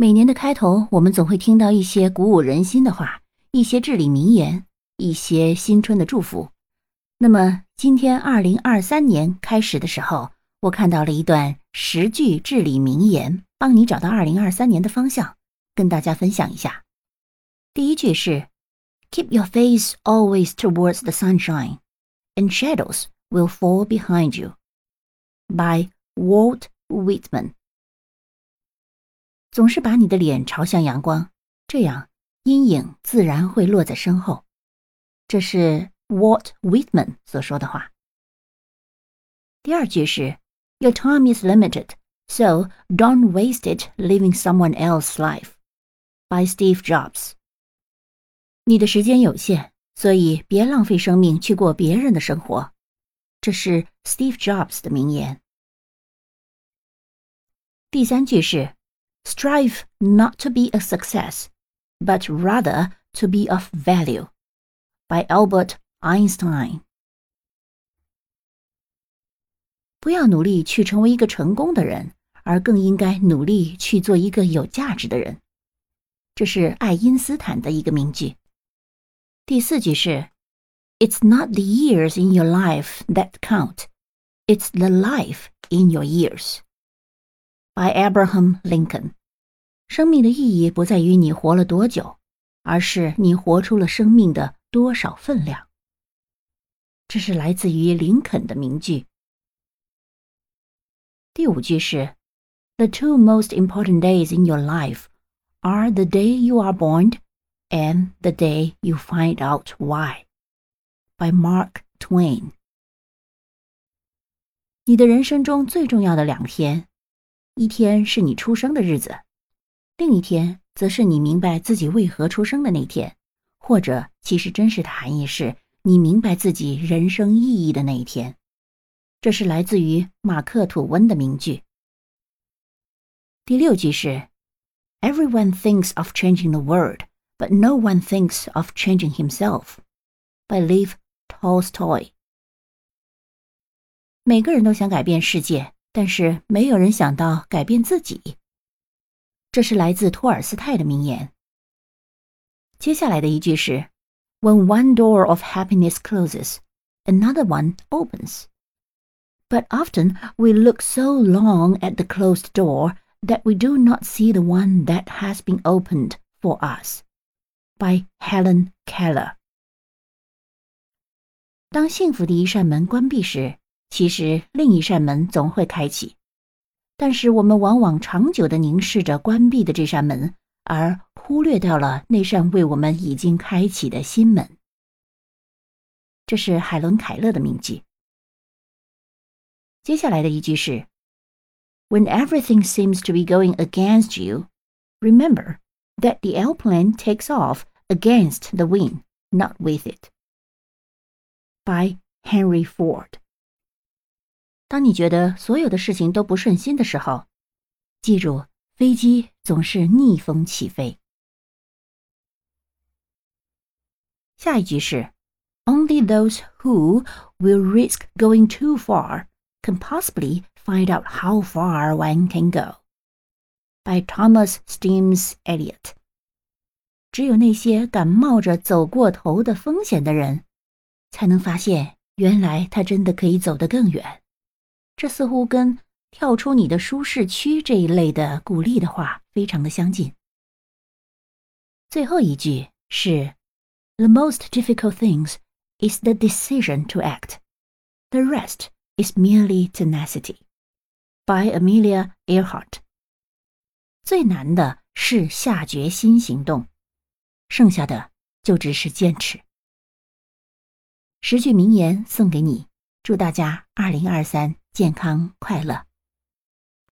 每年的开头，我们总会听到一些鼓舞人心的话，一些至理名言，一些新春的祝福。那么，今天二零二三年开始的时候，我看到了一段十句至理名言，帮你找到二零二三年的方向，跟大家分享一下。第一句是：“Keep your face always towards the sunshine, and shadows will fall behind you。” by Walt Whitman。总是把你的脸朝向阳光，这样阴影自然会落在身后。这是 Walt Whitman 所说的话。第二句是 Your time is limited, so don't waste it living someone else's life. By Steve Jobs。你的时间有限，所以别浪费生命去过别人的生活。这是 Steve Jobs 的名言。第三句是 Strive not to be a success, but rather to be of value. By Albert Einstein。不要努力去成为一个成功的人，而更应该努力去做一个有价值的人。这是爱因斯坦的一个名句。第四句是：It's not the years in your life that count, it's the life in your years. By Abraham Lincoln。生命的意义不在于你活了多久，而是你活出了生命的多少分量。这是来自于林肯的名句。第五句是：The two most important days in your life are the day you are born and the day you find out why. By Mark Twain。你的人生中最重要的两天， 一天是你出生的日子。另一天，则是你明白自己为何出生的那天，或者其实真实的含义是你明白自己人生意义的那一天。这是来自于马克·吐温的名句。第六句是：“Everyone thinks of changing the world, but no one thinks of changing himself.” By Lev Tolstoy。每个人都想改变世界，但是没有人想到改变自己。这是来自托尔斯泰的名言。接下来的一句是：“When one door of happiness closes, another one opens. But often we look so long at the closed door that we do not see the one that has been opened for us.” By Helen Keller。当幸福的一扇门关闭时， 其实另一扇门总会开启。但是我们往往长久的凝视着关闭的这扇门，而忽略掉了那扇为我们已经开启的新门。这是海伦·凯勒的名句。接下来的一句是：“When everything seems to be going against you, remember that the airplane takes off against the wind, not with it.” By Henry Ford。 当你觉得所有的事情都不顺心的时候，记住，飞机总是逆风起飞。下一句是：“Only those who will risk going too far can possibly find out how far one can go.” By Thomas Steams Elliot。只有那些敢冒着走过头的风险的人，才能发现，原来他真的可以走得更远。这似乎跟跳出你的舒适区这一类的鼓励的话非常的相近。最后一句是：“The most difficult things is the decision to act. The rest is merely tenacity.” By Amelia Earhart。最难的是下决心行动，剩下的就只是坚持。十句名言送给你，祝大家二零二三。健康快乐。